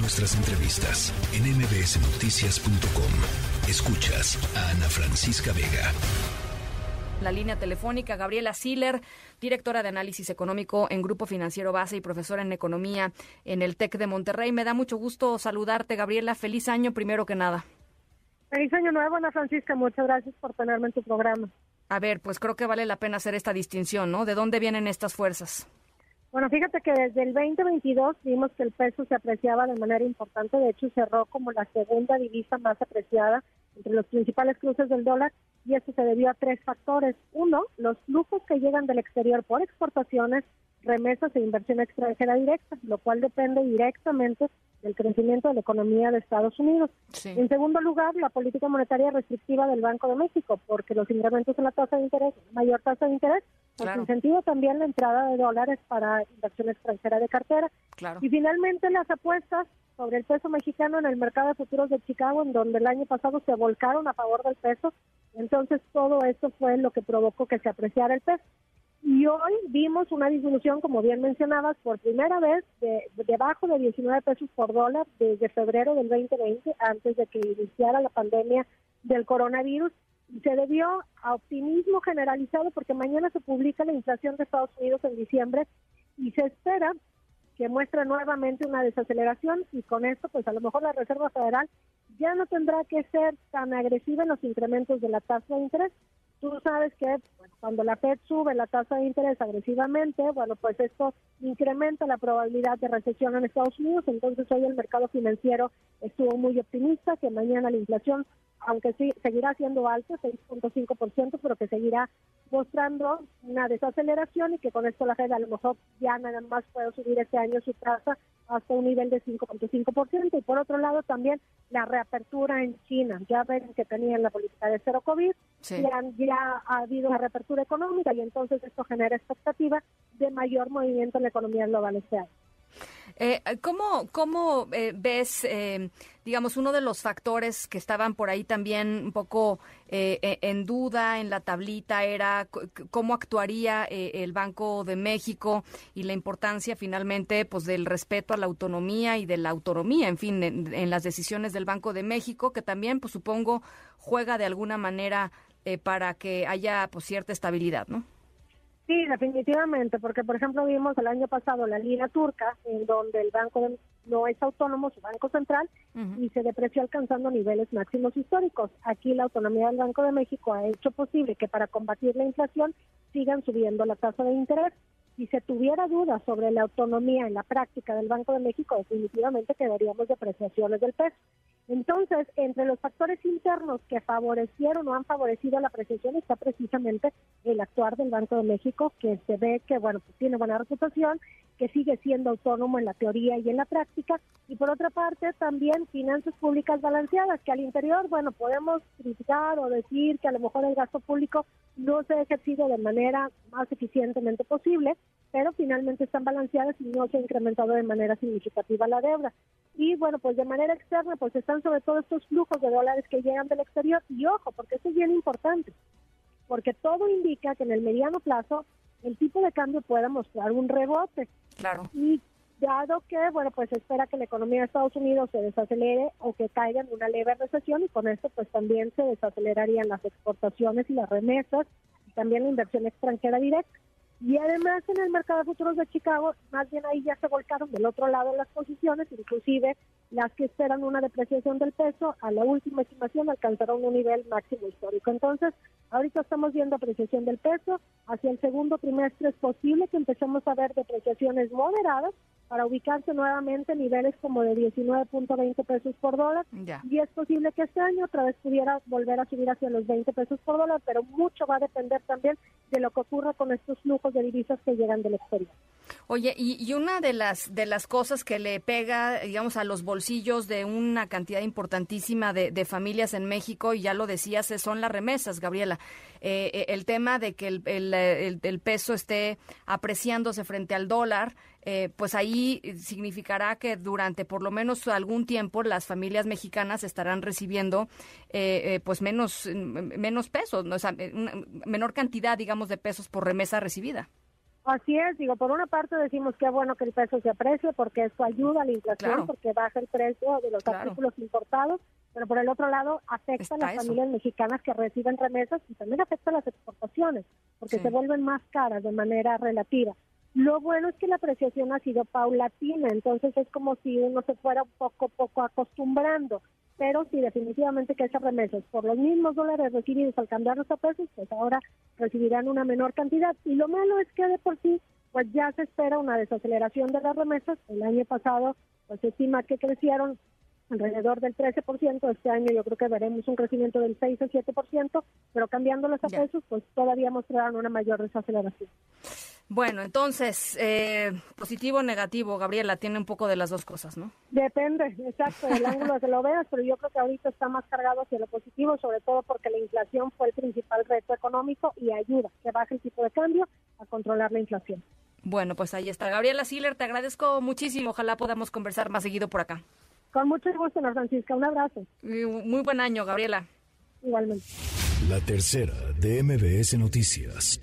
Nuestras entrevistas en mbsnoticias.com. Escuchas a Ana Francisca Vega. La línea telefónica, Gabriela Siller, directora de análisis económico en Grupo Financiero Base y profesora en economía en el TEC de Monterrey. Me da mucho gusto saludarte, Gabriela. Feliz año, primero que nada. Feliz año nuevo, Ana Francisca. Muchas gracias por tenerme en tu programa. A ver, pues creo que vale la pena hacer esta distinción, ¿no? ¿De dónde vienen estas fuerzas? Bueno, fíjate que desde el 2022 vimos que el peso se apreciaba de manera importante, de hecho cerró como la segunda divisa más apreciada entre los principales cruces del dólar y esto se debió a tres factores. Uno, los flujos que llegan del exterior por exportaciones, remesas e inversión extranjera directa, lo cual depende directamente del crecimiento de la economía de Estados Unidos. En segundo lugar, la política monetaria restrictiva del Banco de México, porque los incrementos en la tasa de interés, mayor tasa de interés, pues incentivo también la entrada de dólares para inversión extranjera de cartera. Y finalmente las apuestas sobre el peso mexicano en el mercado de futuros de Chicago, en donde el año pasado se volcaron a favor del peso. Entonces todo esto fue lo que provocó que se apreciara el peso. Y hoy vimos una disminución, como bien mencionabas, por primera vez de, debajo de 19 pesos por dólar desde febrero del 2020, antes de que iniciara la pandemia del coronavirus. Se debió a optimismo generalizado porque mañana se publica la inflación de Estados Unidos en diciembre y se espera que muestre nuevamente una desaceleración y con esto pues a lo mejor la Reserva Federal ya no tendrá que ser tan agresiva en los incrementos de la tasa de interés Tú sabes que cuando la Fed sube la tasa de interés agresivamente, bueno, pues esto incrementa la probabilidad de recesión en Estados Unidos. Entonces hoy el mercado financiero estuvo muy optimista que mañana la inflación, aunque sí seguirá siendo alta, 6.5%, pero que seguirá mostrando una desaceleración y que con esto la Fed a lo mejor ya nada más puede subir este año su tasa hasta un nivel de 5.5%. Y por otro lado también la reapertura en China. Ya ven que tenían la política de cero COVID, ya, ya, ha habido una reapertura económica y entonces esto genera expectativa de mayor movimiento en la economía global este año. Eh, ¿Cómo, cómo eh, ves, eh, digamos, uno de los factores que estaban por ahí también un poco eh, e, en duda en la tablita era cómo actuaría el Banco de México y la importancia finalmente pues del respeto a la autonomía y de la autonomía, en fin, en, las decisiones del Banco de México, que también, pues supongo, juega de alguna manera para que haya pues cierta estabilidad, ¿no? Sí, definitivamente, porque por ejemplo vimos el año pasado la lira turca, en donde el banco no es autónomo, su banco central, y se depreció alcanzando niveles máximos históricos. Aquí la autonomía del Banco de México ha hecho posible que para combatir la inflación sigan subiendo la tasa de interés. Si se tuviera dudas sobre la autonomía en la práctica del Banco de México, definitivamente quedaríamos de apreciaciones del peso. Entonces, entre los factores internos que favorecieron o han favorecido la apreciación está precisamente el actuar del Banco de México, que se ve que, bueno, pues tiene buena reputación, que sigue siendo autónomo en la teoría y en la práctica, y por otra parte también finanzas públicas balanceadas, que al interior, bueno, podemos criticar o decir que a lo mejor el gasto público no se ha ejercido de manera más eficientemente posible, pero finalmente están balanceadas y no se ha incrementado de manera significativa la deuda. Y bueno, pues de manera externa, pues están sobre todo estos flujos de dólares que llegan del exterior. Y ojo, porque eso es bien importante, porque todo indica que en el mediano plazo el tipo de cambio pueda mostrar un rebote. Claro. Y dado que, bueno, pues espera que la economía de Estados Unidos se desacelere o que caiga en una leve recesión y con esto pues también se desacelerarían las exportaciones y las remesas y también la inversión extranjera directa. Y además en el mercado de futuros de Chicago, más bien ahí ya se volcaron del otro lado las posiciones, inclusive las que esperan una depreciación del peso, a la última estimación alcanzaron un nivel máximo histórico. Entonces, ahorita estamos viendo apreciación del peso, hacia el segundo trimestre es posible que empecemos a ver depreciaciones moderadas, para ubicarse nuevamente en niveles como de 19.20 pesos por dólar. Y es posible que este año otra vez pudiera volver a subir hacia los 20 pesos por dólar, pero mucho va a depender también de lo que ocurra con estos flujos de divisas que llegan del exterior. Oye, y, una de las de las cosas que le pega, digamos, a los bolsillos de una cantidad importantísima de, familias en México, y ya lo decías, son las remesas, Gabriela. Eh, eh, el tema de que el, el, peso esté apreciándose frente al dólar, eh, pues ahí significará que durante por lo menos algún tiempo las familias mexicanas estarán recibiendo pues menos menos pesos, o sea, menor cantidad, digamos, de pesos por remesa recibida. Así es, digo, por una parte decimos que es bueno que el peso se aprecie porque eso ayuda a la inflación, porque baja el precio de los artículos importados, pero por el otro lado afecta a las familias mexicanas que reciben remesas y también afecta a las exportaciones, porque se vuelven más caras de manera relativa. Lo bueno es que la apreciación ha sido paulatina, entonces es como si uno se fuera un poco poco acostumbrando pero sí definitivamente que esas remesas por los mismos dólares recibidos al cambiarlos a pesos, pues ahora recibirán una menor cantidad. Y lo malo es que de por sí, pues ya se espera una desaceleración de las remesas. El año pasado, pues se estima que crecieron alrededor del 13%, este año yo creo que veremos un crecimiento del 6 o 7%, pero cambiándolos a pesos, pues todavía mostrarán una mayor desaceleración. Bueno, entonces, eh, positivo o negativo, Gabriela, tiene un poco de las dos cosas, ¿no? Depende, exacto, del ángulo que lo veas, pero yo creo que ahorita está más cargado hacia lo positivo, sobre todo porque la inflación fue el principal reto económico y ayuda que baje el tipo de cambio a controlar la inflación. Bueno, pues ahí está. Gabriela Siller, te agradezco muchísimo. Ojalá podamos conversar más seguido por acá. Con mucho gusto, Ana Francisca. Un abrazo. Muy buen año, Gabriela. Igualmente. La tercera de MBS Noticias.